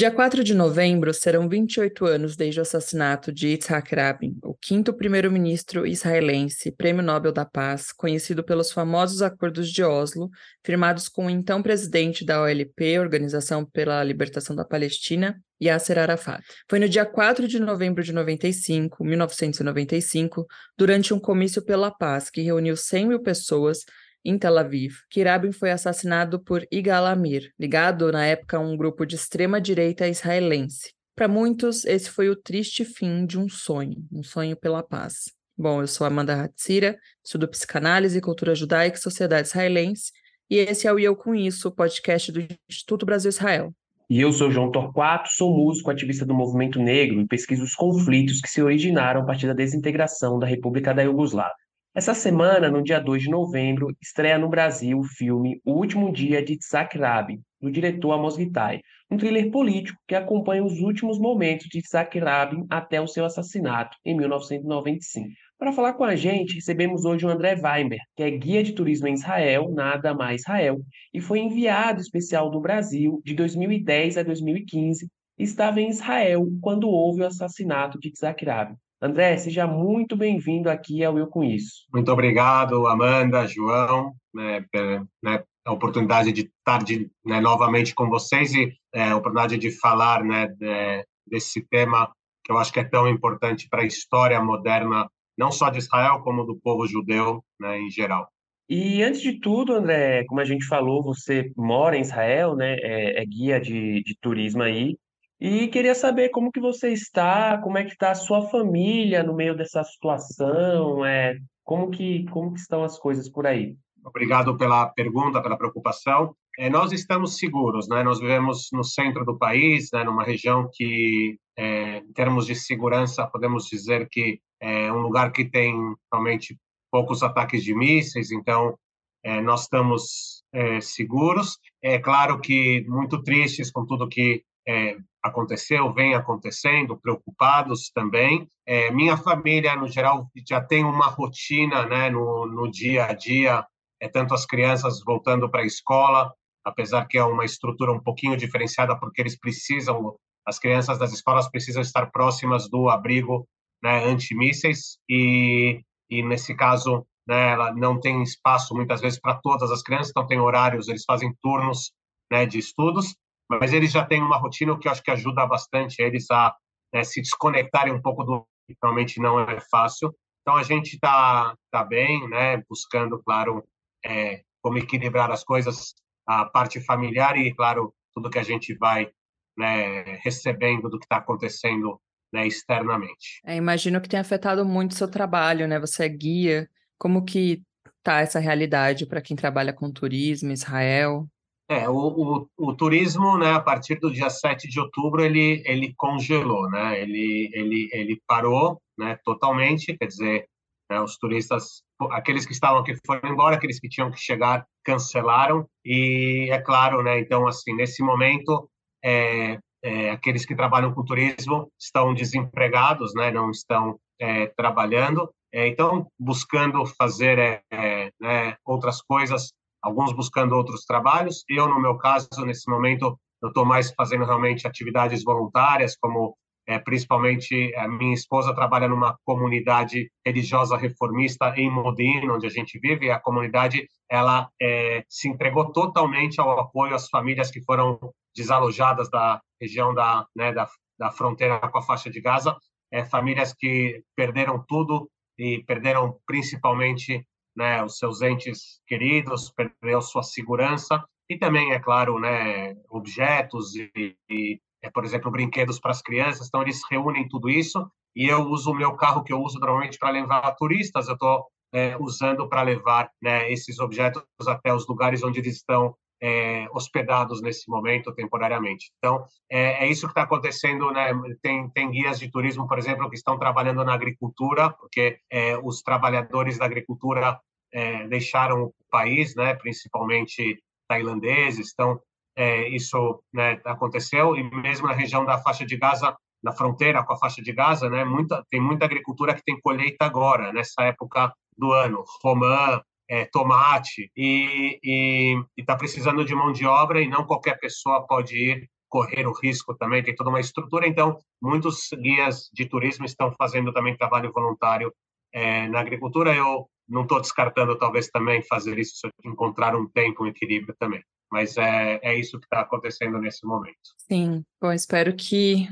dia 4 de novembro serão 28 anos desde o assassinato de Yitzhak Rabin, o quinto primeiro-ministro israelense, Prêmio Nobel da Paz, conhecido pelos famosos Acordos de Oslo, firmados com o então presidente da OLP, Organização pela Libertação da Palestina, Yasser Arafat. Foi no dia 4 de novembro de 95, 1995, durante um comício pela paz que reuniu 100 mil pessoas em Tel Aviv, que Rabin foi assassinado por Igal Amir, ligado na época a um grupo de extrema-direita israelense. Para muitos, esse foi o triste fim de um sonho, um sonho pela paz. Bom, eu sou Amanda Hatzira, estudo psicanálise, cultura judaica e sociedade israelense, e esse é o Eu Com Isso, podcast do Instituto Brasil-Israel. E eu sou João Torquato, sou músico, ativista do movimento negro e pesquiso os conflitos que se originaram a partir da desintegração da República da Iugoslávia. Essa semana, no dia 2 de novembro, estreia no Brasil o filme O Último Dia de Tzak Rabin, do diretor Amos Gitai, um thriller político que acompanha os últimos momentos de Tzak Rabin até o seu assassinato, em 1995. Para falar com a gente, recebemos hoje o André Weinberg, que é guia de turismo em Israel, Nada Mais Israel, e foi enviado especial do Brasil de 2010 a 2015 e estava em Israel quando houve o assassinato de Tzak Rabin. André, seja muito bem-vindo aqui ao Eu Com Isso. Muito obrigado, Amanda, João, né, pela né, a oportunidade de estar de, né, novamente com vocês e é, a oportunidade de falar né, de, desse tema que eu acho que é tão importante para a história moderna, não só de Israel, como do povo judeu né, em geral. E antes de tudo, André, como a gente falou, você mora em Israel, né? É, é guia de, de turismo aí. E queria saber como que você está, como é que está a sua família no meio dessa situação, é, como que como que estão as coisas por aí? Obrigado pela pergunta, pela preocupação. É, nós estamos seguros, né? Nós vivemos no centro do país, né? Numa região que, é, em termos de segurança, podemos dizer que é um lugar que tem realmente poucos ataques de mísseis. Então, é, nós estamos é, seguros. É claro que muito tristes com tudo que é, aconteceu, vem acontecendo, preocupados também. É, minha família, no geral, já tem uma rotina né, no, no dia a dia, é tanto as crianças voltando para a escola, apesar que é uma estrutura um pouquinho diferenciada, porque eles precisam, as crianças das escolas precisam estar próximas do abrigo né, antimísseis, e, e nesse caso, né, ela não tem espaço muitas vezes para todas as crianças, então tem horários, eles fazem turnos né, de estudos, mas eles já têm uma rotina que eu acho que ajuda bastante eles a né, se desconectarem um pouco do que realmente não é fácil. Então a gente está tá bem, né, buscando, claro, é, como equilibrar as coisas, a parte familiar e, claro, tudo que a gente vai né, recebendo do que está acontecendo né, externamente. É, imagino que tenha afetado muito o seu trabalho, né? Você é guia. Como que tá essa realidade para quem trabalha com turismo, Israel? É, o, o, o, turismo, né, a partir do dia 7 de outubro, ele, ele congelou, né, ele, ele, ele parou né, totalmente, quer dizer, né, os turistas, aqueles que estavam aqui foram embora, aqueles que tinham que chegar cancelaram, e é claro, né, então, assim, nesse momento, é, é, aqueles que trabalham com turismo estão desempregados, né, não estão é, trabalhando, é, então, buscando fazer é, é, né, outras coisas alguns buscando outros trabalhos. Eu, no meu caso, nesse momento, eu estou mais fazendo realmente atividades voluntárias, como é, principalmente a minha esposa trabalha numa comunidade religiosa reformista em Modin, onde a gente vive, e a comunidade ela é, se entregou totalmente ao apoio às famílias que foram desalojadas da região da, né, da, da fronteira com a faixa de Gaza, é, famílias que perderam tudo e perderam principalmente né, os seus entes queridos, perdeu sua segurança e também, é claro, né, objetos e, e é, por exemplo, brinquedos para as crianças. Então, eles reúnem tudo isso e eu uso o meu carro que eu uso normalmente para levar turistas, eu estou é, usando para levar né, esses objetos até os lugares onde eles estão é, hospedados nesse momento temporariamente. Então, é, é isso que está acontecendo. Né? Tem, tem guias de turismo, por exemplo, que estão trabalhando na agricultura, porque é, os trabalhadores da agricultura é, deixaram o país, né? principalmente tailandeses. Então, é, isso né, aconteceu. E mesmo na região da faixa de Gaza, na fronteira com a faixa de Gaza, né, muita, tem muita agricultura que tem colheita agora, nessa época do ano. Romã, é, tomate e está precisando de mão de obra e não qualquer pessoa pode ir correr o risco também, tem toda uma estrutura. Então, muitos guias de turismo estão fazendo também trabalho voluntário é, na agricultura. Eu não estou descartando, talvez, também fazer isso se eu encontrar um tempo, um equilíbrio também. Mas é, é isso que está acontecendo nesse momento. Sim, bom, espero que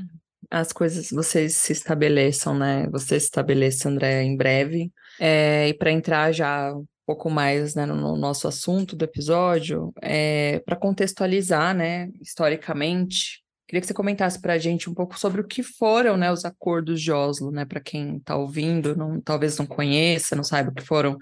as coisas vocês se estabeleçam, né? Você se estabeleça, André, em breve. É, e para entrar já pouco mais né, no nosso assunto do episódio, é, para contextualizar, né, historicamente, queria que você comentasse para a gente um pouco sobre o que foram, né, os acordos de Oslo, né, para quem está ouvindo, não, talvez não conheça, não saiba o que foram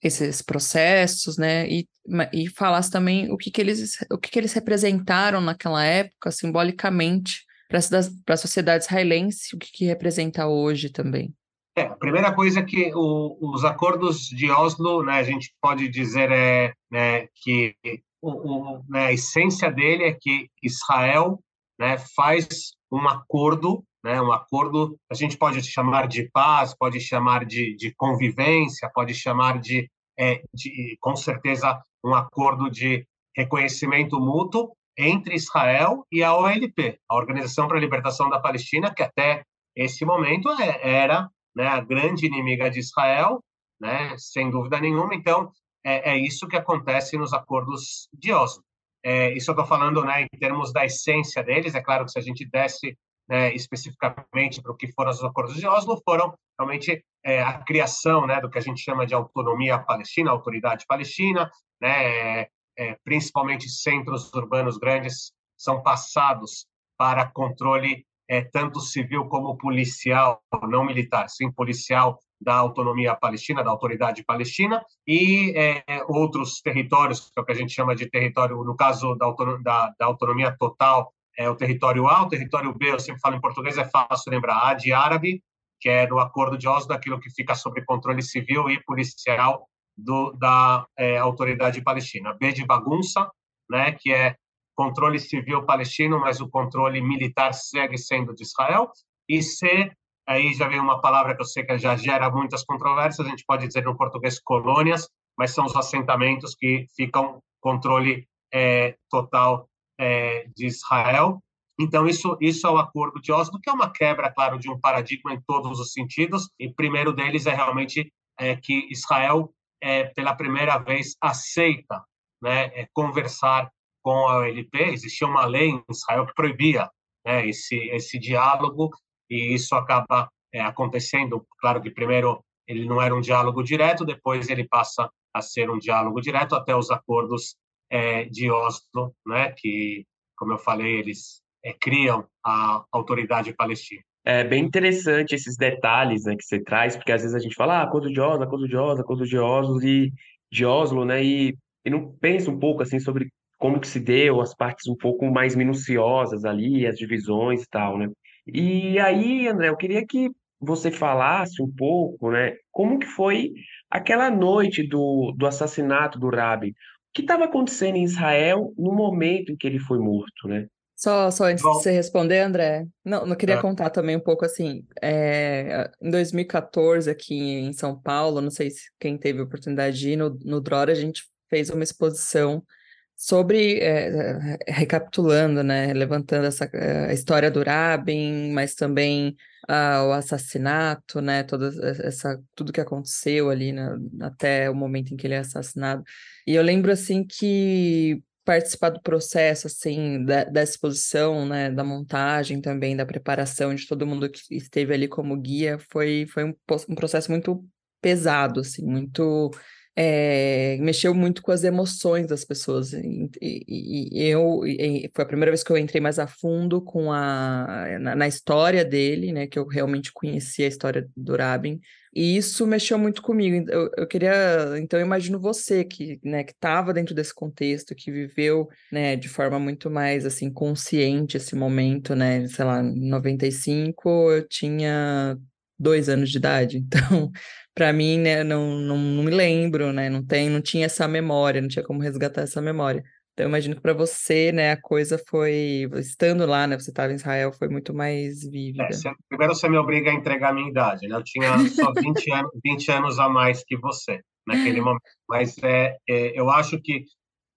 esses processos, né, e, e falasse também o que, que eles, o que, que eles representaram naquela época, simbolicamente, para a sociedade israelense, o que, que representa hoje também? É, a primeira coisa é que o, os acordos de Oslo, né, a gente pode dizer é, né, que o, o, né, a essência dele é que Israel né, faz um acordo, né, um acordo, a gente pode chamar de paz, pode chamar de, de convivência, pode chamar de, é, de, com certeza, um acordo de reconhecimento mútuo, entre Israel e a OLP, a Organização para a Libertação da Palestina, que até esse momento é, era né, a grande inimiga de Israel, né, sem dúvida nenhuma. Então, é, é isso que acontece nos acordos de Oslo. É, isso eu estou falando né, em termos da essência deles. É claro que se a gente desce né, especificamente para o que foram os acordos de Oslo, foram realmente é, a criação né, do que a gente chama de autonomia palestina, autoridade palestina, né, é, principalmente centros urbanos grandes, são passados para controle é, tanto civil como policial, não militar, sim policial da autonomia palestina, da autoridade palestina, e é, outros territórios, que é o que a gente chama de território, no caso da, autonomia, da, da autonomia total, é o território A, o território B, eu sempre falo em português, é fácil lembrar, A de árabe, que é no Acordo de Oslo, aquilo que fica sob controle civil e policial do, da é, autoridade palestina. B de bagunça, né, que é controle civil palestino, mas o controle militar segue sendo de Israel. E C, aí já vem uma palavra que eu sei que já gera muitas controvérsias, a gente pode dizer no português colônias, mas são os assentamentos que ficam controle é, total é, de Israel. Então, isso, isso é o acordo de Oslo, que é uma quebra, claro, de um paradigma em todos os sentidos. E primeiro deles é realmente é, que Israel é, pela primeira vez, aceita né, é, conversar com a OLP. Existia uma lei em Israel que proibia né, esse, esse diálogo, e isso acaba é, acontecendo. Claro que primeiro ele não era um diálogo direto, depois ele passa a ser um diálogo direto até os acordos é, de Oslo, né, que, como eu falei, eles é, criam a autoridade palestina. É bem interessante esses detalhes, né, que você traz, porque às vezes a gente fala, ah, acordo de Oslo, acordo de Oslo, acordo de Oslo, e, de Oslo, né, e, e não pensa um pouco, assim, sobre como que se deu, as partes um pouco mais minuciosas ali, as divisões e tal, né. E aí, André, eu queria que você falasse um pouco, né, como que foi aquela noite do, do assassinato do Rabin, o que estava acontecendo em Israel no momento em que ele foi morto, né? Só, só antes Bom, de você responder, André, não, não queria é. contar também um pouco assim, é, em 2014 aqui em São Paulo, não sei se quem teve a oportunidade de ir no, no Drora, a gente fez uma exposição sobre, é, recapitulando, né, levantando essa a história do Rabin, mas também ah, o assassinato, né, toda essa, tudo que aconteceu ali, né, até o momento em que ele é assassinado. E eu lembro, assim, que participar do processo, assim, da, da, exposição, né, da montagem também, da preparação de todo mundo que esteve ali como guia, foi, foi um, um processo muito pesado, assim, muito... É, mexeu muito com as emoções das pessoas. E, e, e eu e, foi a primeira vez que eu entrei mais a fundo com a na, na, história dele, né? Que eu realmente conheci a história do Rabin. E isso mexeu muito comigo. Eu, eu queria, então, eu imagino você que, né, que estava dentro desse contexto, que viveu, né, de forma muito mais assim consciente esse momento, né? Sei lá, em 95 eu tinha dois anos de idade, então para mim, né, não, não, não me lembro, né? Não tem, não tinha essa memória, não tinha como resgatar essa memória. Então, eu imagino que para você, né, a coisa foi, estando lá, né, você estava em Israel, foi muito mais vívida. É, primeiro você me obriga a entregar a minha idade, né? Eu tinha só 20 anos, 20 anos a mais que você naquele momento. Mas é, é eu acho que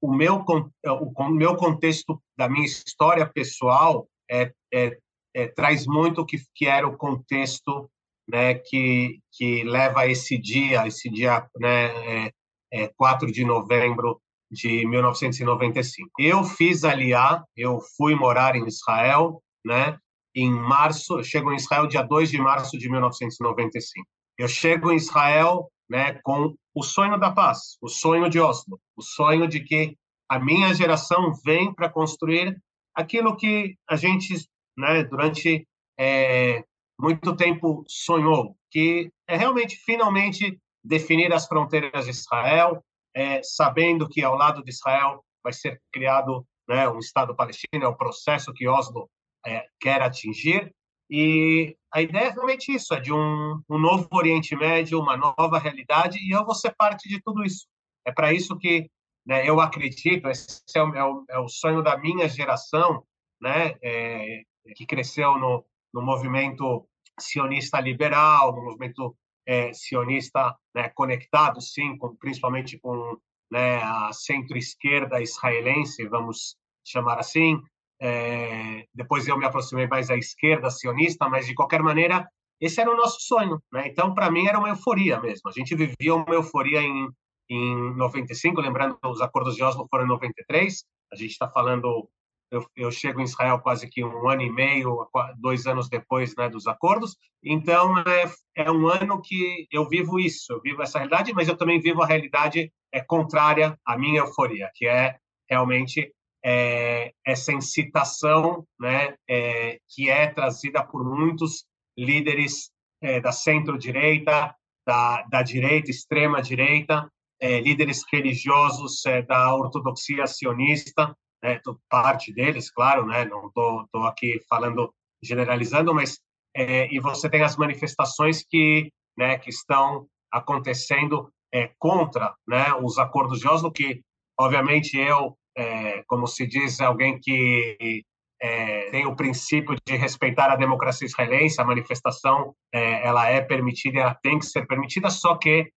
o meu, é, o, o meu contexto da minha história pessoal é, é, é, traz muito que, que era o contexto né, que, que leva esse dia, esse dia né, é, é, 4 de novembro de 1995. Eu fiz aliar, eu fui morar em Israel, né, em março, chego em Israel dia 2 de março de 1995. Eu chego em Israel né, com o sonho da paz, o sonho de Oslo, o sonho de que a minha geração vem para construir aquilo que a gente, né, durante é, muito tempo sonhou, que é realmente, finalmente, definir as fronteiras de Israel, é, sabendo que ao lado de Israel vai ser criado né, um Estado palestino, é o processo que Oslo é, quer atingir, e a ideia é realmente isso, é de um, um novo Oriente Médio, uma nova realidade, e eu vou ser parte de tudo isso. É para isso que né, eu acredito, esse é o, é o, é o, sonho da minha geração, né, é, que cresceu no, no movimento sionista liberal, no movimento é, sionista né, conectado, sim, com, principalmente com né, a centro-esquerda israelense, vamos chamar assim, é, depois eu me aproximei mais da esquerda sionista, mas de qualquer maneira esse era o nosso sonho, né? Então para mim era uma euforia mesmo. A gente vivia uma euforia em em 95, lembrando os acordos de Oslo foram em 93. A gente está falando eu, eu, chego em Israel quase que um ano e meio, dois anos depois né, dos acordos. Então, é, é um ano que eu vivo isso, eu vivo essa realidade, mas eu também vivo a realidade é, contrária à minha euforia, que é realmente é, essa incitação né, é, que é trazida por muitos líderes é, da centro-direita, da, da direita, extrema-direita, é, líderes religiosos é, da ortodoxia sionista, né, parte deles, claro, né, não estou aqui falando, generalizando, mas é, e você tem as manifestações que, né, que estão acontecendo contra né, os acordos de Oslo, que, obviamente, eu é, como se diz, alguém que é, tem o princípio de respeitar a democracia israelense, a manifestação é, ela é permitida, ela tem que ser permitida, só que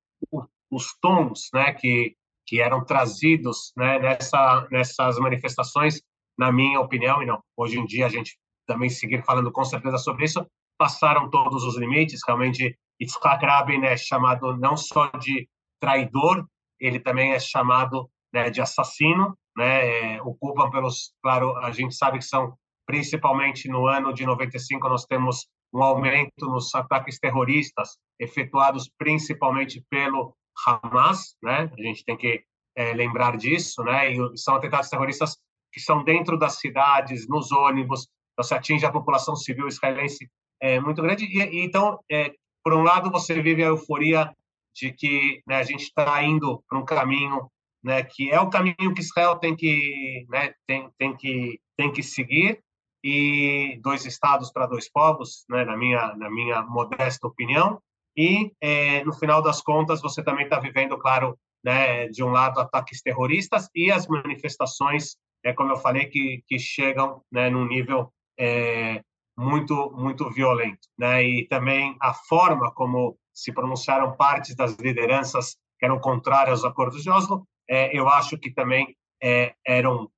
os tons né, que, que eram trazidos né, nessa, nessas manifestações, na minha opinião, e não, hoje em dia a gente também seguir falando com certeza sobre isso, passaram todos os limites, realmente Yitzhak Rabin é chamado não só de traidor, ele também é chamado né, de assassino, né, é, ocupam pelos, claro, a gente sabe que são principalmente no ano de 95 nós temos um aumento nos ataques terroristas efetuados principalmente pelo Hamas, né? A gente tem que é, lembrar disso, né? E são atentados terroristas que são dentro das cidades, nos ônibus, então se atinge a população civil israelense é muito grande. E, e então, é, por um lado, você vive a euforia de que né, a gente está indo para um caminho né, que é o caminho que Israel tem que, né, tem, tem que, tem que seguir e dois estados para dois povos, né, na minha, na minha modesta opinião. E é, no final das contas, você também está vivendo, claro, né, de um lado ataques terroristas e as manifestações, é como eu falei, que que chegam, né, num nível é, muito muito violento, né? E também a forma como se pronunciaram partes das lideranças que eram contrárias aos acordos de Oslo é, eu acho que também é, eram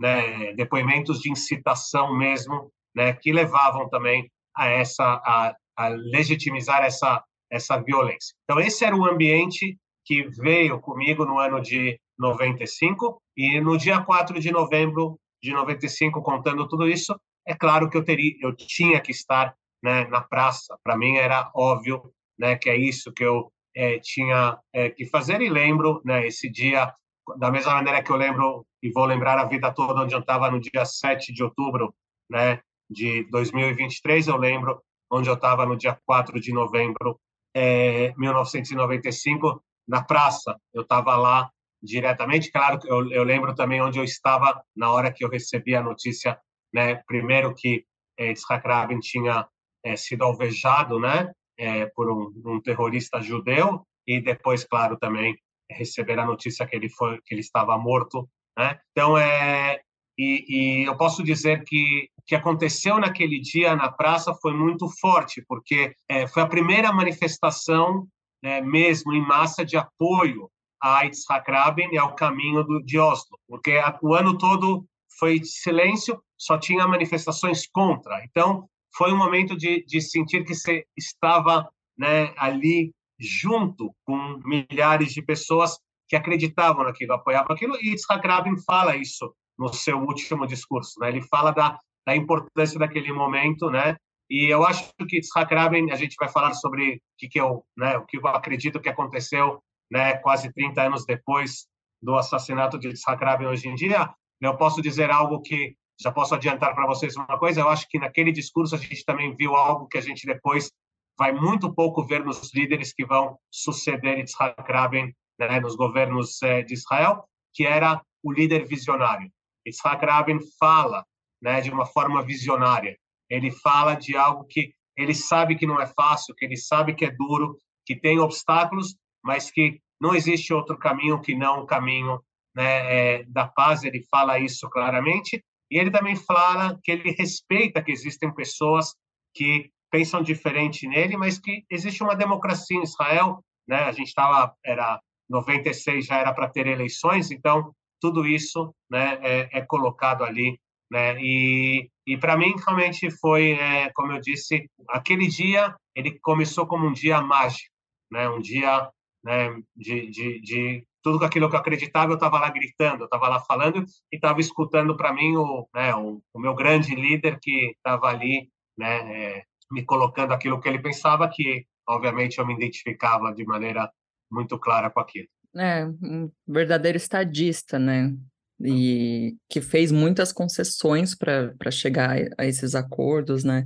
né, depoimentos de incitação mesmo, né, que levavam também a essa a, a, legitimizar essa essa violência. Então esse era o ambiente que veio comigo no ano de 95 e no dia 4 de novembro de 95 contando tudo isso, é claro que eu teria eu tinha que estar né, na praça. Para mim era óbvio, né, que é isso que eu é, tinha é, que fazer e lembro né, esse dia da mesma maneira que eu lembro e vou lembrar a vida toda onde eu estava no dia 7 de outubro né, de 2023, eu lembro onde eu estava no dia 4 de novembro é, 1995 na praça. Eu estava lá diretamente, claro, eu, eu lembro também onde eu estava na hora que eu recebi a notícia, né, primeiro que é, Yitzhak Rabin tinha é, sido alvejado, né, é, por um, um, terrorista judeu e depois, claro, também receber a notícia que ele foi que ele estava morto, né? Então é e, e eu posso dizer que o que aconteceu naquele dia na praça foi muito forte, porque é, foi a primeira manifestação né, mesmo em massa de apoio a Yitzhak Rabin e ao caminho do, de Oslo, porque a, o ano todo foi silêncio, só tinha manifestações contra. Então, foi um momento de, de sentir que você estava né, ali junto com milhares de pessoas que acreditavam naquilo, apoiavam aquilo, e Yitzhak Rabin fala isso no seu último discurso, né? Ele fala da, da importância daquele momento, né? E eu acho que Yitzhak Rabin, a gente vai falar sobre o que, que eu, né, o que eu acredito que aconteceu, né, quase 30 anos depois do assassinato de Yitzhak Rabin hoje em dia. Eu posso dizer algo que já posso adiantar para vocês uma coisa, eu acho que naquele discurso a gente também viu algo que a gente depois vai muito pouco ver nos líderes que vão suceder Yitzhak Rabin né, nos governos eh, de Israel, que era o líder visionário. Yitzhak Rabin fala né, de uma forma visionária. Ele fala de algo que ele sabe que não é fácil, que ele sabe que é duro, que tem obstáculos, mas que não existe outro caminho que não o caminho né, é, da paz. Ele fala isso claramente. E ele também fala que ele respeita que existem pessoas que pensam diferente nele, mas que existe uma democracia em Israel. Né? A gente estava era 96 já era para ter eleições, então tudo isso né, é, é colocado ali. Né? E, e para mim, realmente foi, é, como eu disse, aquele dia, ele começou como um dia mágico, né? um dia né, de, de, de tudo aquilo que eu acreditava, eu estava lá gritando, eu estava lá falando e estava escutando para mim o, né, o, o, meu grande líder que estava ali né, é, me colocando aquilo que ele pensava, que obviamente eu me identificava de maneira muito clara com aquilo. É, um verdadeiro estadista, né? E que fez muitas concessões para chegar a esses acordos, né?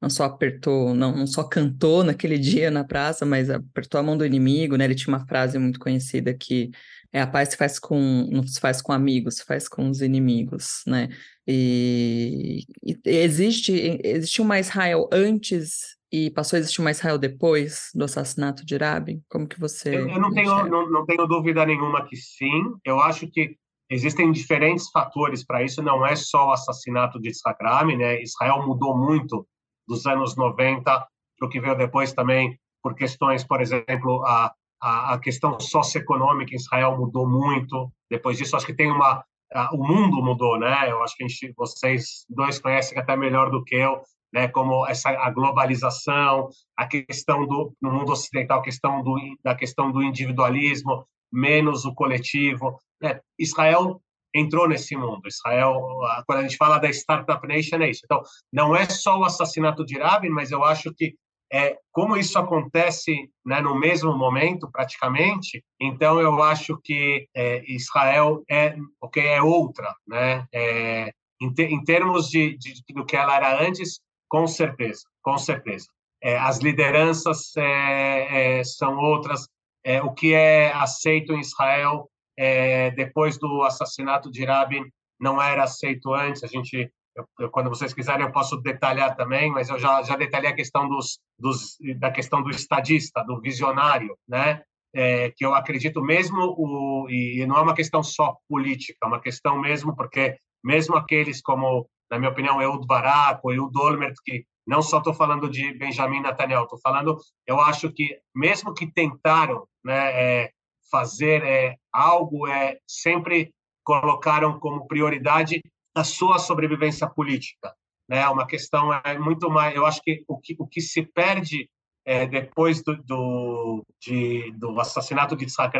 Não só apertou, não, não só cantou naquele dia na praça, mas apertou a mão do inimigo, né? Ele tinha uma frase muito conhecida que é a paz se faz com não se faz com amigos, se faz com os inimigos, né? E, e existe existe uma Israel antes e passou a existir uma Israel depois do assassinato de Rabin? Como que você... Eu, eu não, tenho, não, não, tenho dúvida nenhuma que sim. Eu acho que existem diferentes fatores para isso. Não é só o assassinato de Yitzhak Rabin, né? Israel mudou muito dos anos 90 para o que veio depois também por questões, por exemplo, a, a, a questão socioeconômica em Israel mudou muito. Depois disso, acho que tem uma o mundo mudou, né? Eu acho que gente, vocês dois conhecem até melhor do que eu né, como essa a globalização, a questão do no mundo ocidental, a questão do da questão do individualismo, menos o coletivo. Né? Israel entrou nesse mundo. Israel, quando a gente fala da startup nation, é isso. Então, não é só o assassinato de Rabin, mas eu acho que é, como isso acontece né, no mesmo momento, praticamente, então eu acho que é, Israel é, okay, é outra, né? É, em, te, em, termos de, de, do que ela era antes, com certeza, com certeza. É, as lideranças é, é, são outras. É, o que é aceito em Israel é, depois do assassinato de Rabin não era aceito antes. A gente, eu, eu, quando vocês quiserem, eu posso detalhar também, mas eu já, já detalhei a questão dos, dos, da questão do estadista, do visionário, né? É, que eu acredito mesmo o e não é uma questão só política, é uma questão mesmo porque mesmo aqueles como na minha opinião, Ehud Barak ou Ehud Olmert, que não só estou falando de Benjamin Netanyahu, estou falando, eu acho que mesmo que tentaram né, é, fazer é, algo, é, sempre colocaram como prioridade a sua sobrevivência política. Né? Uma questão é muito mais, eu acho que o que, o que se perde é, depois do, do, de, do assassinato de Yitzhak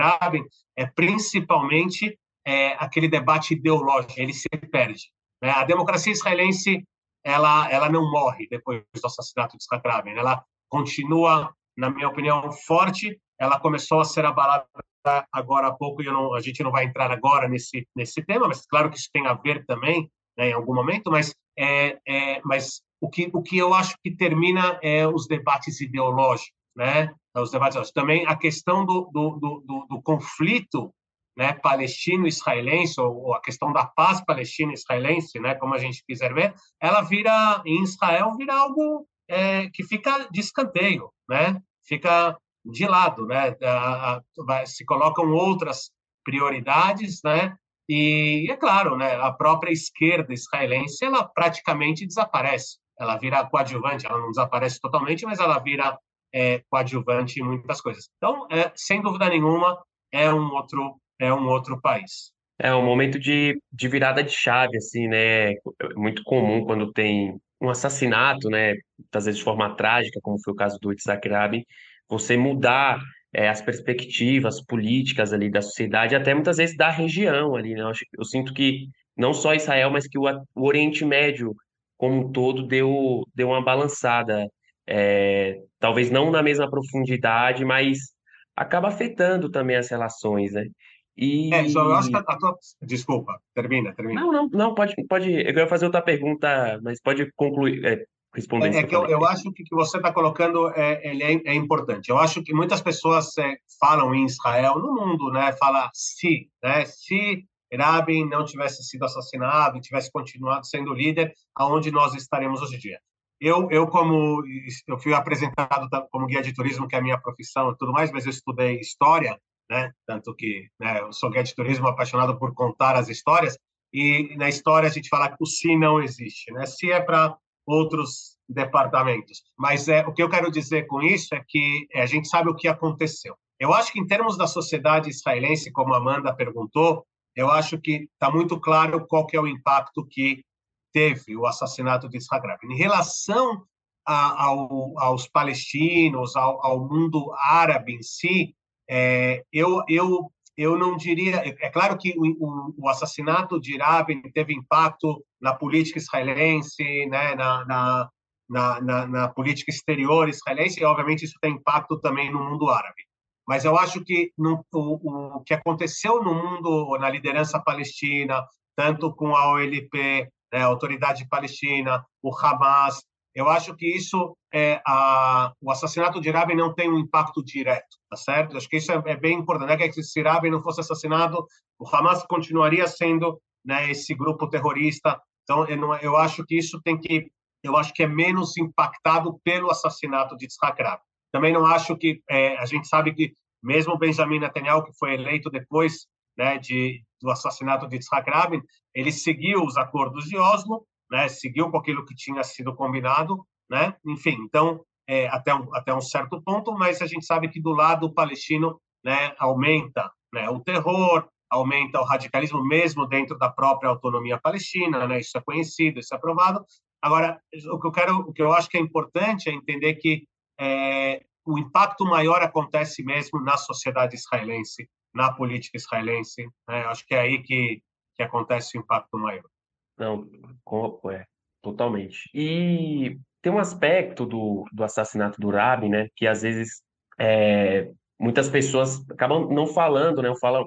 é principalmente é, aquele debate ideológico, ele se perde. A democracia israelense ela ela não morre depois do assassinato de Yitzhak Rabin. Ela continua, na minha opinião, forte. Ela começou a ser abalada agora há pouco e não, a gente não vai entrar agora nesse nesse tema, mas claro que isso tem a ver também né, em algum momento. Mas é, é mas o que o que eu acho que termina é os debates ideológicos, né? Os debates também a questão do, do, do, do conflito né, palestino-israelense, ou, a questão da paz palestino-israelense, né, como a gente quiser ver, ela vira, em Israel, vira algo é, que fica de escanteio, né, fica de lado, né, a, a, se colocam outras prioridades, né, e é claro, né, a própria esquerda israelense, ela praticamente desaparece, ela vira coadjuvante, ela não desaparece totalmente, mas ela vira é, coadjuvante em muitas coisas. Então, é, sem dúvida nenhuma, é um outro é um outro país. É um momento de, de virada de chave, assim, né? Muito comum quando tem um assassinato, né? Às vezes de forma trágica, como foi o caso do Itzhak Rabin, você mudar é, as perspectivas políticas ali da sociedade, até muitas vezes da região ali, né? Eu, acho, eu sinto que não só Israel, mas que o, o Oriente Médio como um todo deu, deu uma balançada. É, talvez não na mesma profundidade, mas acaba afetando também as relações, né? E... É, eu acho que a tua... Desculpa, termina, termina. Não, não, não, pode, pode. Eu ia fazer outra pergunta, mas pode concluir, é, responder. É, é que eu, eu, acho que o que você está colocando é, ele é, é, importante. Eu acho que muitas pessoas é, falam em Israel, no mundo, né? Fala se, né? Se Rabin não tivesse sido assassinado, tivesse continuado sendo líder, aonde nós estaremos hoje em dia. Eu, eu como eu fui apresentado como guia de turismo, que é a minha profissão e tudo mais, mas eu estudei história, né? Tanto que né, eu sou guia de turismo apaixonado por contar as histórias. E na história a gente fala que o se não existe, né? Se é para outros departamentos. Mas é o que eu quero dizer com isso é que a gente sabe o que aconteceu. Eu acho que em termos da sociedade israelense, como a Amanda perguntou, eu acho que está muito claro qual que é o impacto que teve o assassinato de Rabin. Em relação a, ao, aos palestinos, ao, ao, mundo árabe em si, é, eu, eu, eu não diria. É claro que o, o, assassinato de Rabin teve impacto na política israelense, né, na, na, na, na política exterior israelense, e obviamente isso tem impacto também no mundo árabe. Mas eu acho que no, o, o que aconteceu no mundo, na liderança palestina, tanto com a OLP, né, a Autoridade Palestina, o Hamas, eu acho que isso é a, o assassinato de Rabin não tem um impacto direto, tá certo? Acho que isso é, é bem importante. Não é que se Rabin não fosse assassinado, o Hamas continuaria sendo né, esse grupo terrorista. Então, eu, não, eu acho que isso tem que, eu acho que é menos impactado pelo assassinato de Yitzhak Rabin. Também não acho que é, a gente sabe que mesmo Benjamin Netanyahu, que foi eleito depois né, de, do assassinato de Yitzhak Rabin, ele seguiu os acordos de Oslo, né, seguiu com aquilo que tinha sido combinado, né, enfim, então é, até um, até um certo ponto, mas a gente sabe que do lado palestino né, aumenta né, o terror, aumenta o radicalismo mesmo dentro da própria autonomia palestina, né, isso é conhecido, isso é provado. Agora, o que eu quero, o que eu acho que é importante é entender que é, o impacto maior acontece mesmo na sociedade israelense, na política israelense. Né? Acho que é aí que, que acontece o impacto maior. Não, é, totalmente. E tem um aspecto do, do assassinato do Rabin, né, que às vezes é, muitas pessoas acabam não falando, né, ou falam,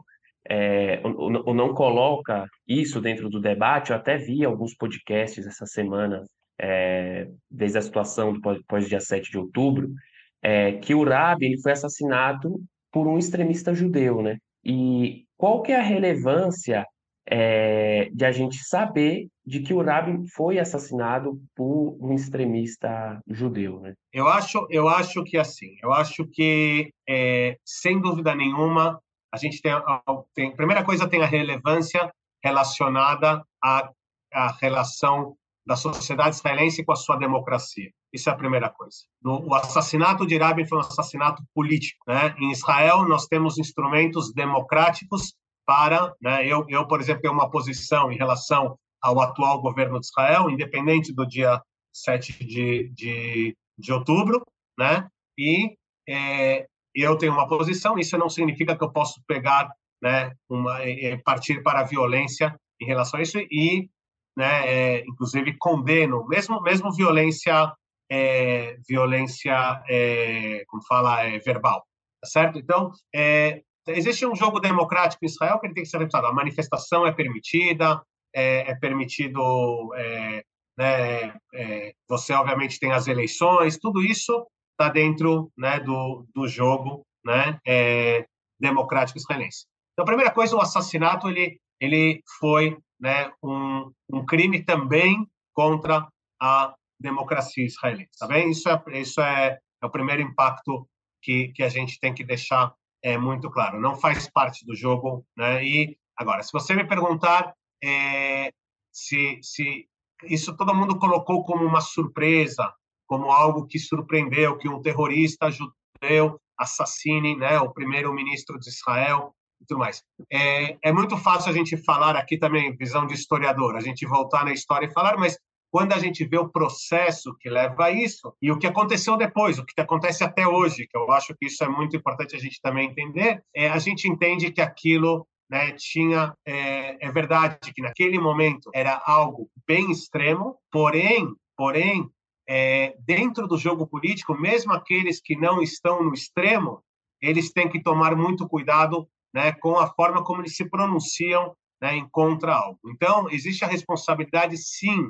é, ou, ou, não coloca isso dentro do debate. Eu até vi alguns podcasts essa semana, é, desde a situação do pós-dia 7 de outubro, é, que o Rabi ele foi assassinado por um extremista judeu, né? E qual que é a relevância é, de a gente saber de que o Rabi foi assassinado por um extremista judeu, né? Eu acho, eu acho que assim, eu acho que é, sem dúvida nenhuma a gente tem, tem, primeira coisa tem a relevância relacionada à, à relação da sociedade israelense com a sua democracia. Isso é a primeira coisa. o assassinato de Rabin foi um assassinato político. Né? Em Israel, nós temos instrumentos democráticos para. Né? Eu, eu, por exemplo, tenho uma posição em relação ao atual governo de Israel, independente do dia 7 de, de, de outubro, né? e é, eu tenho uma posição, isso não significa que eu posso pegar, né, uma, partir para a violência em relação a isso, e né, é, inclusive condeno, mesmo mesmo violência é, violência, é, como fala, é, verbal, tá certo? Então, é, existe um jogo democrático em Israel que ele tem que ser respeitado. A manifestação é permitida, é, é permitido, é, né, você obviamente tem as eleições, tudo isso está dentro né, do, do jogo né, democrático israelense. Então, a primeira coisa, o assassinato ele ele foi né, um, um crime também contra a democracia israelense, tá bem? Isso é isso é, é o primeiro impacto que que a gente tem que deixar é muito claro. Não faz parte do jogo, né? E agora, se você me perguntar é, se se isso todo mundo colocou como uma surpresa, como algo que surpreendeu que um terrorista judeu assassine, né, o primeiro-ministro de Israel, e tudo mais. É, é muito fácil a gente falar aqui também, visão de historiador, a gente voltar na história e falar, mas quando a gente vê o processo que leva a isso e o que aconteceu depois, o que acontece até hoje, que eu acho que isso é muito importante a gente também entender, é, a gente entende que aquilo né, tinha é, é verdade que naquele momento era algo bem extremo, porém, porém é, dentro do jogo político, mesmo aqueles que não estão no extremo, eles têm que tomar muito cuidado né, com a forma como eles se pronunciam né, em contra algo. Então, existe a responsabilidade, sim,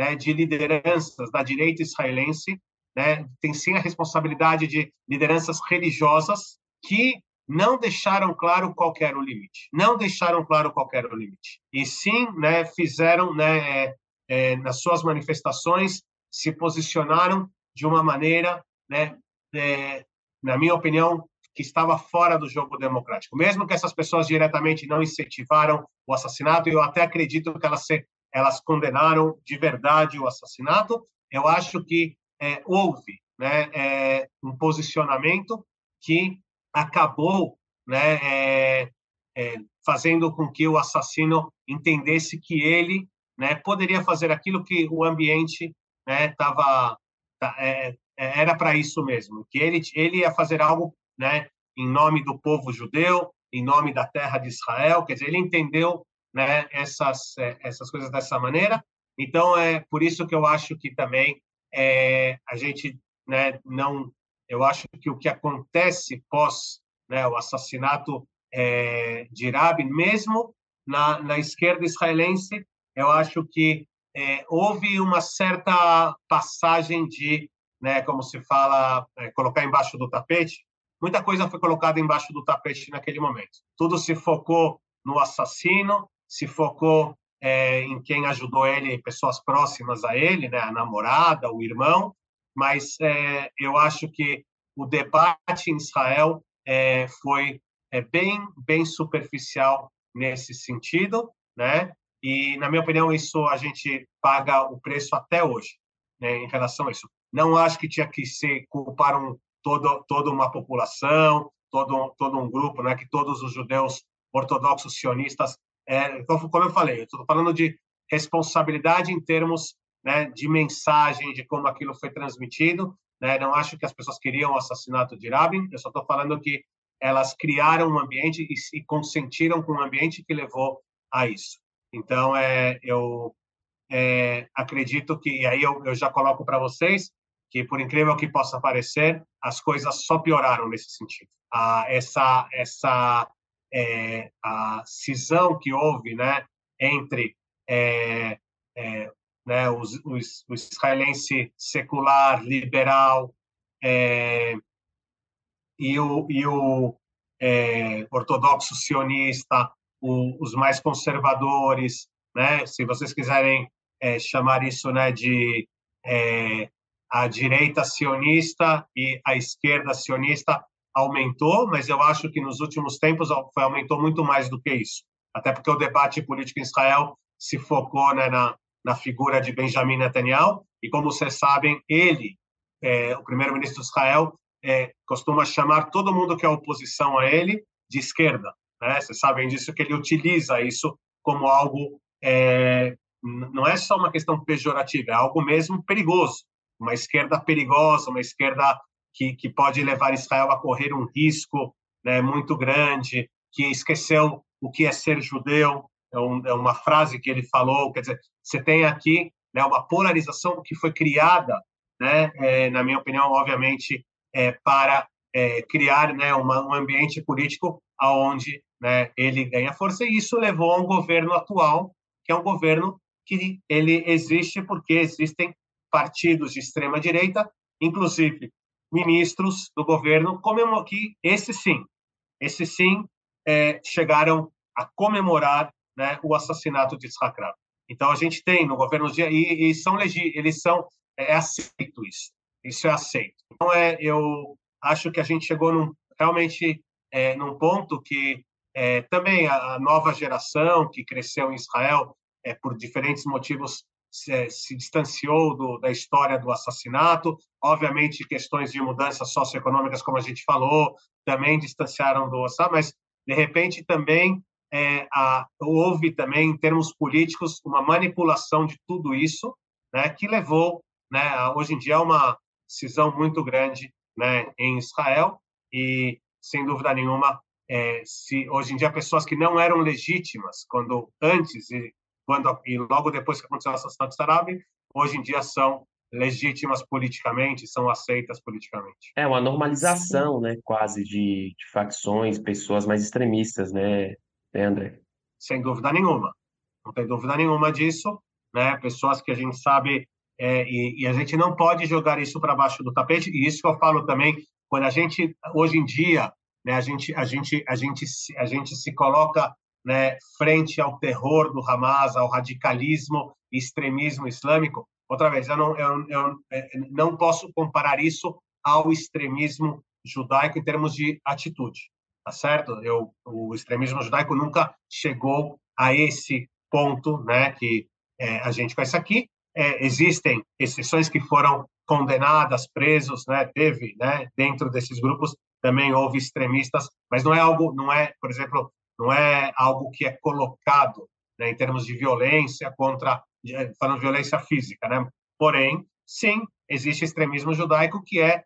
né, de lideranças da direita israelense, né, tem sim a responsabilidade de lideranças religiosas que não deixaram claro qual era o limite, não deixaram claro qual era o limite, e sim, né, fizeram, né, é, é, nas suas manifestações, se posicionaram de uma maneira, né, é, na minha opinião, que estava fora do jogo democrático. Mesmo que essas pessoas diretamente não incentivaram o assassinato, eu até acredito que elas, se, elas condenaram de verdade o assassinato, eu acho que é, houve né, é, um posicionamento que acabou né, é, é fazendo com que o assassino entendesse que ele né, poderia fazer aquilo que o ambiente estava né, é, é, era para isso mesmo, que ele ele ia fazer algo né, em nome do povo judeu, em nome da terra de Israel, quer dizer, ele entendeu né, essas, é, essas coisas dessa maneira. Então, é por isso que eu acho que também é, a gente né, não. Eu acho que o que acontece pós né, o assassinato é, de Rabin, mesmo na, na esquerda israelense, eu acho que é, houve uma certa passagem de, né, como se fala, é, colocar embaixo do tapete, muita coisa foi colocada embaixo do tapete naquele momento. Tudo se focou no assassino, se focou é, em quem ajudou ele, pessoas próximas a ele, né, a namorada, o irmão, mas é, eu acho que o debate em Israel é, foi é, bem, bem superficial nesse sentido, né? E, na minha opinião, isso a gente paga o preço até hoje, né, em relação a isso. Não acho que tinha que ser culpar um todo, toda uma população, todo, todo um grupo, né, que todos os judeus ortodoxos sionistas. É, então, como eu falei, eu estou falando de responsabilidade em termos né, de mensagem, de como aquilo foi transmitido. Né? Não acho que as pessoas queriam o assassinato de Rabin, eu só estou falando que elas criaram um ambiente e, e consentiram com um ambiente que levou a isso. Então, é, eu é, acredito que, e aí eu, eu já coloco para vocês, que, por incrível que possa parecer, as coisas só pioraram nesse sentido. Ah, essa essa é, a cisão que houve né, entre é, é, né, os, os, o israelense secular, liberal, é, e o, e o é, ortodoxo sionista, o, os mais conservadores, né, se vocês quiserem é, chamar isso né, de a direita sionista e a esquerda sionista aumentou, mas eu acho que nos últimos tempos aumentou muito mais do que isso. Até porque o debate político em Israel se focou né, na, na figura de Benjamin Netanyahu, e como vocês sabem, ele, é, o primeiro-ministro de Israel, é, costuma chamar todo mundo que é oposição a ele de esquerda. Né? Vocês sabem disso, que ele utiliza isso como algo, é, não é só uma questão pejorativa, é algo mesmo perigoso uma esquerda perigosa, uma esquerda que, que pode levar Israel a correr um risco né, muito grande, que esqueceu o que é ser judeu, é, um, é, uma frase que ele falou, quer dizer, você tem aqui né, uma polarização que foi criada, né, é, na minha opinião, obviamente, é, para é, criar né, uma, um ambiente político aonde né, ele ganha força, e isso levou a um governo atual, que é um governo que ele existe porque existem partidos de extrema direita, inclusive ministros do governo, comemoram que esse sim, esse sim é, chegaram a comemorar né, o assassinato de Yitzhak Rabin. Então a gente tem no governo e, e são legi, eles são é, é aceito isso, isso é aceito. Então é eu acho que a gente chegou num, realmente é, num ponto que é, também a, a, nova geração que cresceu em Israel é, por diferentes motivos se, se distanciou do, da história do assassinato. Obviamente, questões de mudanças socioeconômicas, como a gente falou, também distanciaram do assassinato, mas de repente também é, a, houve também, em termos políticos, uma manipulação de tudo isso, né, que levou, né, a, hoje em dia, uma cisão muito grande né, em Israel e, sem dúvida nenhuma, é, se hoje em dia pessoas que não eram legítimas quando antes quando e logo depois que aconteceu o assassinato de Sarabi, hoje em dia são legítimas politicamente, são aceitas politicamente. É uma normalização, Sim. né, quase de, de, facções, pessoas mais extremistas, né, né, André? Sem dúvida nenhuma, não tem dúvida nenhuma disso, né, pessoas que a gente sabe é, e, e, a gente não pode jogar isso para baixo do tapete. E isso que eu falo também, quando a gente hoje em dia, né, a gente a gente a gente a gente se coloca né, frente ao terror do Hamas, ao radicalismo, extremismo islâmico. Outra vez, eu não eu, eu é, não posso comparar isso ao extremismo judaico em termos de atitude, tá certo? Eu, o extremismo judaico nunca chegou a esse ponto, né, que é, a gente conhece aqui, é, existem exceções que foram condenadas, presos, né? Teve, né? Dentro desses grupos também houve extremistas, mas não é algo, não é, por exemplo, não é algo que é colocado né, em termos de violência contra, falando de violência física, né? Porém, sim, existe extremismo judaico que é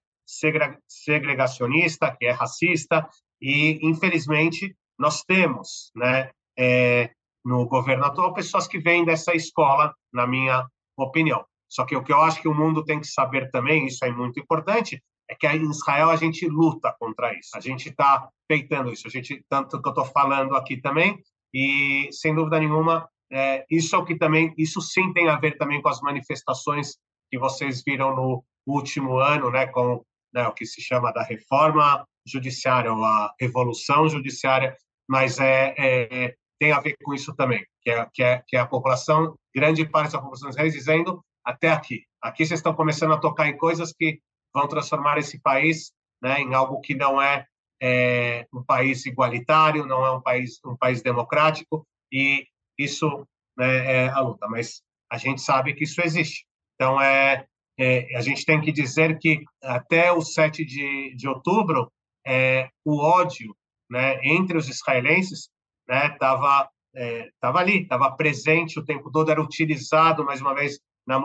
segregacionista, que é racista e infelizmente nós temos, né? É, no governo atual pessoas que vêm dessa escola, na minha opinião. Só que o que eu acho que o mundo tem que saber também, isso é muito importante, é que em Israel a gente luta contra isso. A gente está peitando isso. A gente tanto que eu estou falando aqui também e sem dúvida nenhuma é, isso é o que também isso sim tem a ver também com as manifestações que vocês viram no último ano, né, com né, o que se chama da reforma judiciária ou a revolução judiciária, mas é, é tem a ver com isso também, que é, que é, que é a população, grande parte da população israelense dizendo até aqui. Aqui vocês estão começando a tocar em coisas que vão transformar esse país né, em algo que não é, é, um país igualitário, não é um país um país democrático e isso né, é a luta. Mas a gente sabe que isso existe. Então é, é a gente tem que dizer que até o 7 de, de outubro é, o ódio né, entre os israelenses estava né, é, tava ali, estava presente o tempo todo, era utilizado mais uma vez na,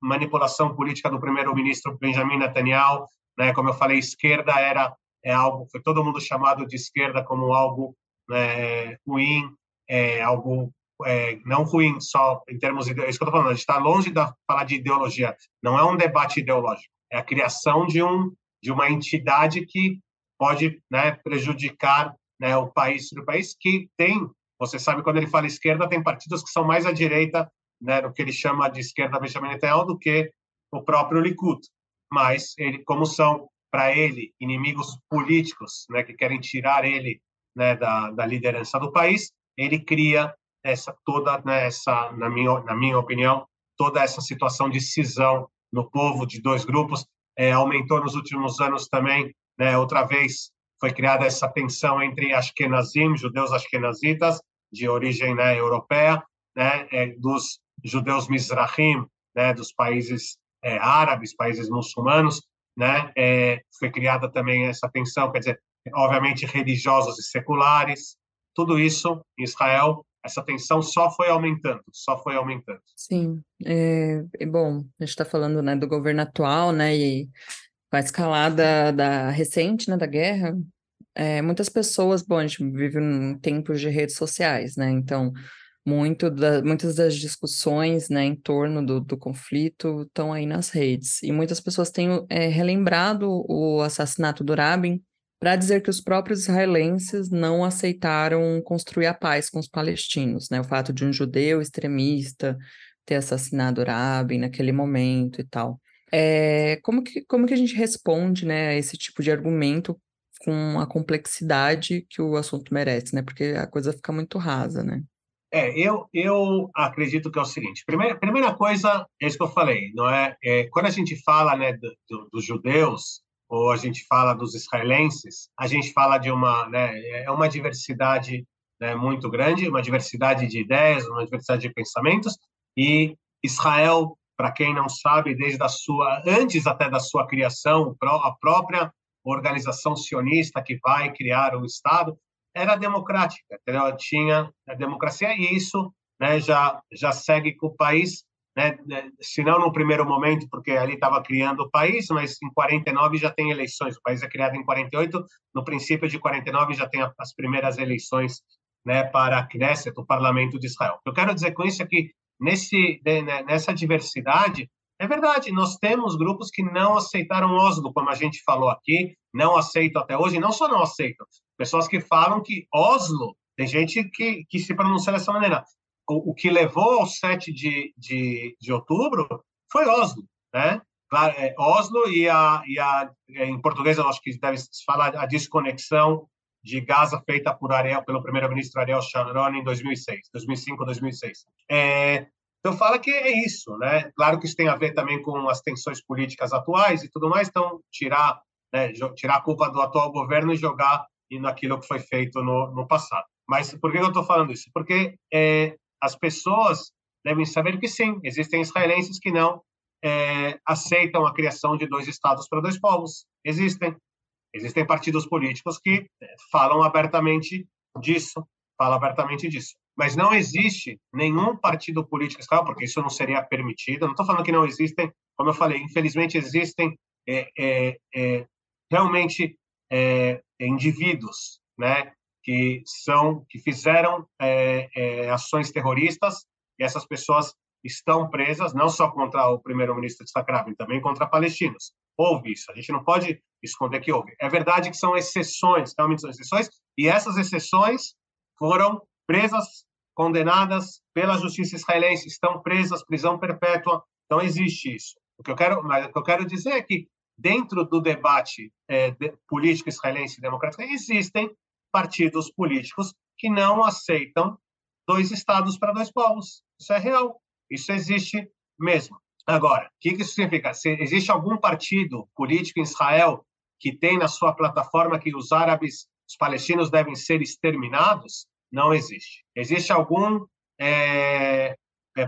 manipulação política do primeiro-ministro Benjamin Netanyahu, né? Como eu falei, esquerda era é algo, foi todo mundo chamado de esquerda como algo né, ruim, é algo é, não ruim só em termos de, é isso que eu estou falando, a gente está longe de falar de ideologia, não é um debate ideológico, é a criação de um de uma entidade que pode né, prejudicar né, o país do país que tem, você sabe quando ele fala esquerda, tem partidos que são mais à direita, né, no que ele chama de esquerda Benjamin Netanyahu do que o próprio Likud. Mas ele, como são para ele inimigos políticos, né, que querem tirar ele né, da, da liderança do país, ele cria essa toda né, essa, na minha na minha opinião, toda essa situação de cisão no povo de dois grupos é, aumentou nos últimos anos também, né, outra vez foi criada essa tensão entre Ashkenazim, judeus ashkenazitas, de origem né, europeia, né, é, dos judeus Mizrahim, né, dos países é, árabes, países muçulmanos, né, é, foi criada também essa tensão, quer dizer, obviamente religiosos e seculares, tudo isso em Israel, essa tensão só foi aumentando, só foi aumentando. Sim, é, é bom, a gente está falando né, do governo atual, né, e com a escalada da recente, né, da guerra, é, muitas pessoas, bom, a gente vive num tempo de redes sociais, né? Então, muito da, muitas das discussões, né, em torno do, do conflito estão aí nas redes. E muitas pessoas têm é, relembrado o assassinato do Rabin para dizer que os próprios israelenses não aceitaram construir a paz com os palestinos, né? O fato de um judeu extremista ter assassinado Rabin naquele momento e tal. É, como, que, como que a gente responde né, a esse tipo de argumento com a complexidade que o assunto merece, né? Porque a coisa fica muito rasa, né? É, eu, eu acredito que é o seguinte. Primeira, primeira coisa, é isso que eu falei, não é? é quando a gente fala, né, do, do, dos judeus ou a gente fala dos israelenses, a gente fala de uma, né, é uma diversidade né, muito grande, uma diversidade de ideias, uma diversidade de pensamentos e Israel para quem não sabe, desde a sua, antes até da sua criação, a própria organização sionista que vai criar o Estado, era democrática, entendeu? tinha a democracia e isso né, já já segue com o país, né, né se não no primeiro momento, porque ali estava criando o país, mas em 49 já tem eleições. O país é criado em 48, no princípio de 49 já tem as primeiras eleições né, para a Knesset, o Parlamento de Israel. O que eu quero dizer com isso é que nesse né, nessa diversidade é verdade, nós temos grupos que não aceitaram Oslo, como a gente falou aqui, não aceitam até hoje, não só não aceitam, pessoas que falam que Oslo, tem gente que, que se pronuncia dessa maneira, o, o que levou ao 7 de, de, de outubro foi Oslo, né? Claro, é, Oslo e a, e a, em português eu acho que deve se falar a desconexão de Gaza feita por Ariel, pelo primeiro-ministro Ariel Sharon em 2006, 2005, 2006. É, então fala que é isso, né? Claro que isso tem a ver também com as tensões políticas atuais e tudo mais, então tirar, né, tirar a culpa do atual governo e jogar naquilo que foi feito no, no passado. Mas por que eu estou falando isso? Porque é, as pessoas devem saber que sim, existem israelenses que não é, aceitam a criação de dois estados para dois povos. Existem. Existem partidos políticos que é, falam abertamente disso, falam abertamente disso mas não existe nenhum partido político escravo, porque isso não seria permitido. Não estou falando que não existem, como eu falei, infelizmente existem é, é, é, realmente é, indivíduos, né, que são que fizeram é, é, ações terroristas e essas pessoas estão presas não só contra o primeiro-ministro de Rabin, também contra palestinos. Houve isso, a gente não pode esconder que houve. É verdade que são exceções, realmente são exceções, e essas exceções foram presas condenadas pela justiça israelense, estão presas, prisão perpétua. Então, existe isso. O que eu quero, mas o que eu quero dizer é que, dentro do debate é, de, político israelense e democrático, existem partidos políticos que não aceitam dois estados para dois povos. Isso é real. Isso existe mesmo. Agora, o que isso significa? Se existe algum partido político em Israel que tem na sua plataforma que os árabes, os palestinos devem ser exterminados, não existe. Existe algum é,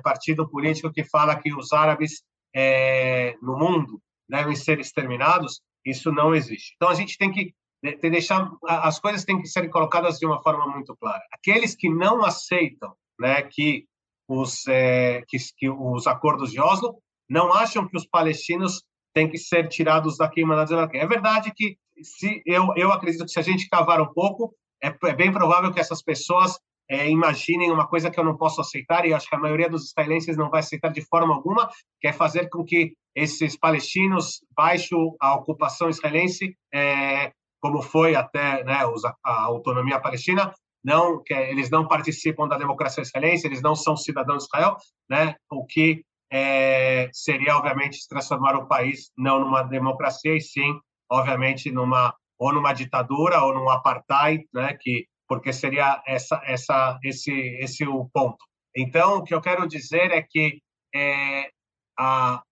partido político que fala que os árabes é, no mundo devem ser exterminados? Isso não existe. Então a gente tem que deixar as coisas têm que ser colocadas de uma forma muito clara. Aqueles que não aceitam, né, que os é, que, que os acordos de Oslo não acham que os palestinos têm que ser tirados daqui e mandados É verdade que se eu eu acredito que se a gente cavar um pouco é, é bem provável que essas pessoas é, imaginem uma coisa que eu não posso aceitar, e acho que a maioria dos israelenses não vai aceitar de forma alguma, que é fazer com que esses palestinos, baixo a ocupação israelense, é, como foi até né, a autonomia palestina, não que eles não participam da democracia israelense, eles não são cidadãos de Israel, né, o que é, seria, obviamente, transformar o país não numa democracia, e sim, obviamente, numa ou numa ditadura ou num apartheid, né? Que porque seria essa essa esse esse o ponto. Então, o que eu quero dizer é que é, a,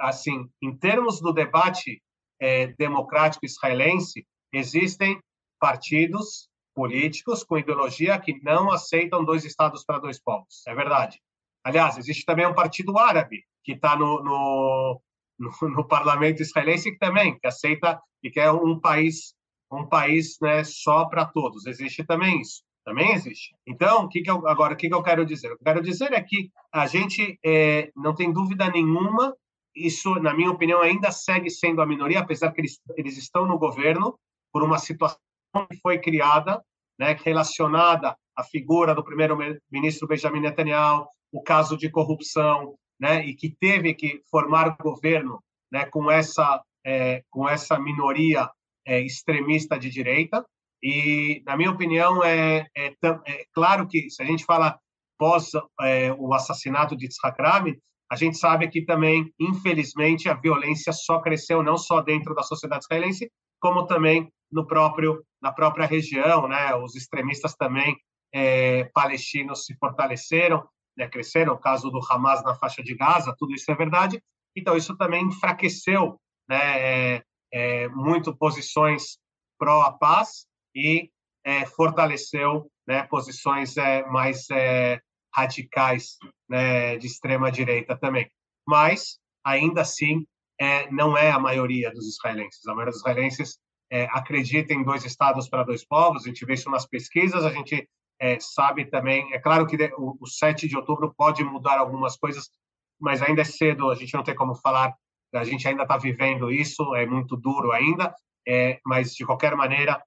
assim, em termos do debate é, democrático israelense, existem partidos políticos com ideologia que não aceitam dois estados para dois povos. É verdade. Aliás, existe também um partido árabe que está no, no, no, no, parlamento israelense que também que aceita e quer um país um país né, só para todos. Existe também isso. Também existe. Então, que, que eu, agora, o que, que eu quero dizer? Eu quero dizer é que a gente é, não tem dúvida nenhuma, isso, na minha opinião, ainda segue sendo a minoria, apesar que eles, eles estão no governo por uma situação que foi criada, né, relacionada à figura do primeiro-ministro Benjamin Netanyahu, o caso de corrupção, né, e que teve que formar governo né, com, essa, é, com essa minoria é, extremista de direita. E, na minha opinião, é, é, é claro que se a gente fala pós é, o assassinato de Yitzhak Rabin, a gente sabe que também, infelizmente, a violência só cresceu não só dentro da sociedade israelense, como também no próprio na própria região, né? Os extremistas também é, palestinos se fortaleceram né, cresceram, o caso do Hamas na faixa de Gaza, tudo isso é verdade. Então, isso também enfraqueceu né, é, é, muito posições pró a paz e é, fortaleceu né, posições é, mais é, radicais né, de extrema direita também. Mas, ainda assim, é, não é a maioria dos israelenses. A maioria dos israelenses é, acredita em dois estados para dois povos, a gente vê isso nas pesquisas, a gente é, sabe também, é claro que o, o 7 de outubro pode mudar algumas coisas, mas ainda é cedo, a gente não tem como falar, a gente ainda está vivendo isso, é muito duro ainda, é, mas de qualquer maneira,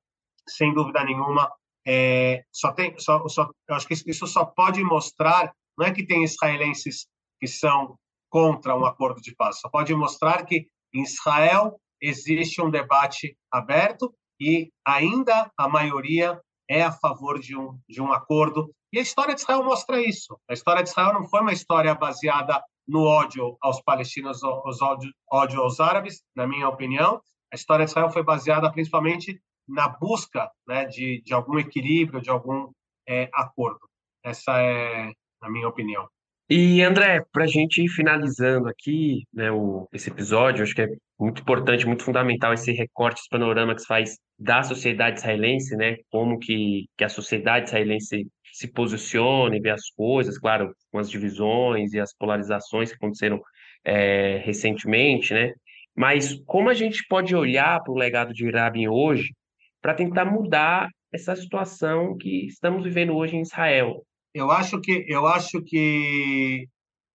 sem dúvida nenhuma, é, só tem, só, só, eu acho que isso só pode mostrar, não é que tem israelenses que são contra um acordo de paz, só pode mostrar que em Israel existe um debate aberto e ainda a maioria é a favor de um, de um acordo. E a história de Israel mostra isso. A história de Israel não foi uma história baseada no ódio aos palestinos, aos ódio, ódio aos árabes, na minha opinião. A história de Israel foi baseada principalmente na busca né, de, de algum equilíbrio, de algum é, acordo. Essa é a minha opinião. E André, para a gente ir finalizando aqui, né, o, esse episódio, acho que é muito importante, muito fundamental esse recorte, esse panorama que se faz da sociedade israelense, né, como que, que a sociedade israelense se posiciona e vê as coisas, claro, com as divisões e as polarizações que aconteceram é, recentemente, né, mas como a gente pode olhar para o legado de Rabin hoje para tentar mudar essa situação que estamos vivendo hoje em Israel, eu acho que eu acho que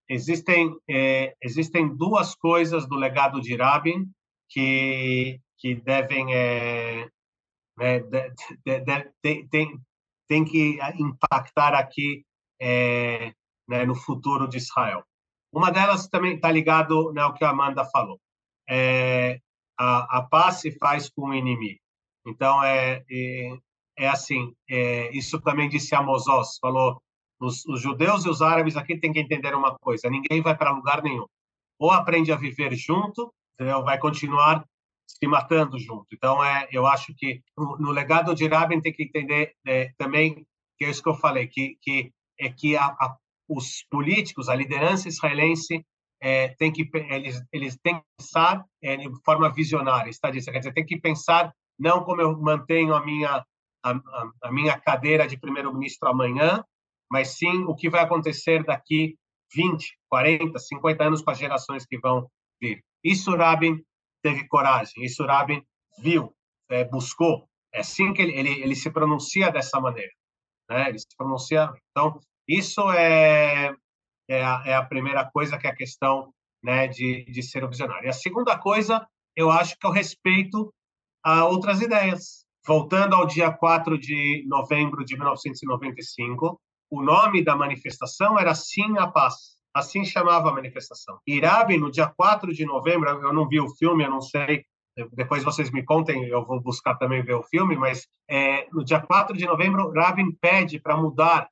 existem é, existem duas coisas do legado de Rabin que que devem é, é, de, de, de, tem, tem, tem que impactar aqui é, né, no futuro de Israel. Uma delas também está ligado né, ao que a Amanda falou. É, a, a paz se faz com o inimigo. Então é é, é assim. É, isso também disse Amos Oz, falou os, os, judeus e os árabes aqui têm que entender uma coisa: ninguém vai para lugar nenhum. Ou aprende a viver junto, ou vai continuar se matando junto. Então, é, eu acho que no, no legado de Rabin tem que entender é, também que é isso que eu falei, que, que é que a, a, os políticos, a liderança israelense é, tem que eles eles têm que pensar é, de forma visionária, está dizendo, quer dizer, tem que pensar não como eu mantenho a minha a, a, a minha cadeira de primeiro-ministro amanhã, mas sim o que vai acontecer daqui 20, 40, 50 anos com as gerações que vão vir. Isso Rabin teve coragem, isso Rabin viu, é, buscou. É assim que ele, ele, ele se pronuncia dessa maneira. Né? Ele se pronuncia. Então, isso é, é, a, é a primeira coisa que é a questão né, de, de ser o visionário. E a segunda coisa, eu acho que é o respeito a outras ideias. Voltando ao dia 4 de novembro de 1995, o nome da manifestação era Sim à Paz. Assim chamava a manifestação. Irabi, no dia 4 de novembro, eu não vi o filme, eu não sei, depois vocês me contem, eu vou buscar também ver o filme, mas é, no dia 4 de novembro, Rabin pede para mudar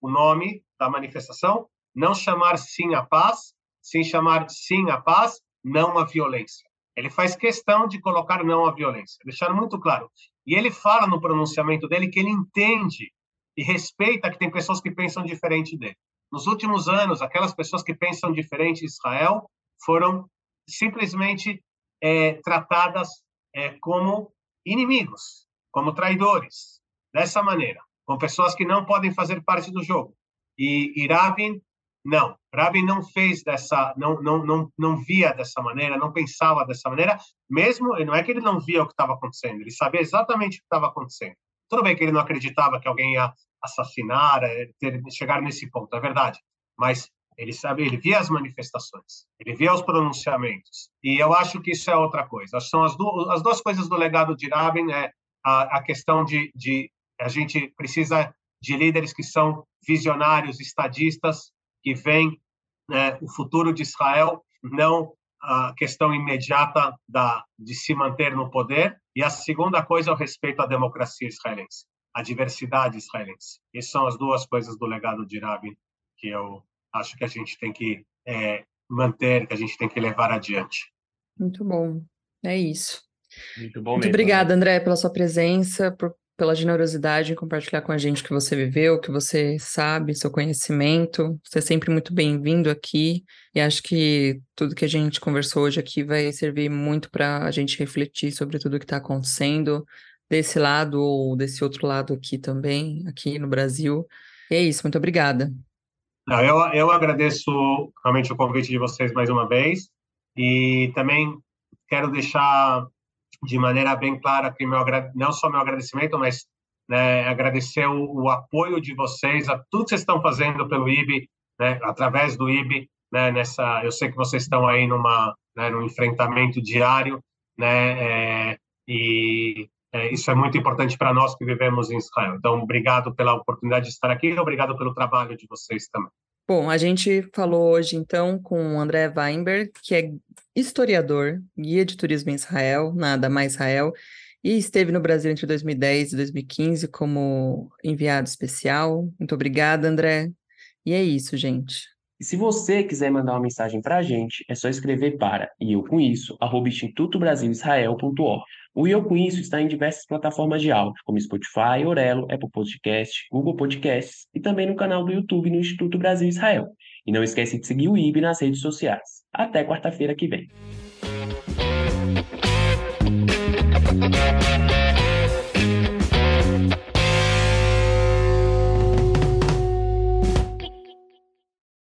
o nome da manifestação, não chamar Sim à Paz, sim chamar Sim à Paz, não à violência. Ele faz questão de colocar não à violência, deixar muito claro. E ele fala no pronunciamento dele que ele entende e respeita que tem pessoas que pensam diferente dele. Nos últimos anos, aquelas pessoas que pensam diferente de Israel foram simplesmente é, tratadas é, como inimigos, como traidores, dessa maneira, com pessoas que não podem fazer parte do jogo. E, e Rabin, não, Rabin não fez dessa, não, não, não, não via dessa maneira, não pensava dessa maneira, mesmo, não é que ele não via o que estava acontecendo, ele sabia exatamente o que estava acontecendo. Tudo bem que ele não acreditava que alguém ia assassinar, é, ter, chegar nesse ponto, é verdade. Mas ele sabe, ele via as manifestações, ele via os pronunciamentos. E eu acho que isso é outra coisa. São as, duas, as duas coisas do legado de Rabin é a, a questão de, de a gente precisa de líderes que são visionários, estadistas, que veem né, o futuro de Israel, não a questão imediata da, de se manter no poder. E a segunda coisa é o respeito à democracia israelense a diversidade israelense. Essas são as duas coisas do legado de Rabin que eu acho que a gente tem que é, manter, que a gente tem que levar adiante. Muito bom, é isso. Muito bom Muito mesmo, obrigada, André, pela sua presença, por, pela generosidade em compartilhar com a gente o que você viveu, o que você sabe, seu conhecimento. Você é sempre muito bem-vindo aqui e acho que tudo que a gente conversou hoje aqui vai servir muito para a gente refletir sobre tudo o que está acontecendo, desse lado ou desse outro lado aqui também, aqui no Brasil. E é isso, muito obrigada. Eu, eu agradeço realmente o convite de vocês mais uma vez e também quero deixar de maneira bem clara aqui meu não só meu agradecimento, mas né, agradecer o, o, apoio de vocês a tudo que vocês estão fazendo pelo IB, né, através do IB, né, nessa, eu sei que vocês estão aí numa, né, num enfrentamento diário, né, é, e é, isso é muito importante para nós que vivemos em Israel. Então, obrigado pela oportunidade de estar aqui e obrigado pelo trabalho de vocês também. Bom, a gente falou hoje então com o André Weinberg, que é historiador, guia de turismo em Israel, nada mais Israel, e esteve no Brasil entre 2010 e 2015 como enviado especial. Muito obrigada, André. E é isso, gente. E se você quiser mandar uma mensagem para a gente, é só escrever para e eu com isso, arroba institutobrasilisrael.org. O Eu Com Isso está em diversas plataformas de áudio, como Spotify, Orelo, Apple Podcast, Google Podcasts e também no canal do YouTube no Instituto Brasil Israel. E não esquece de seguir o IB nas redes sociais. Até quarta-feira que vem.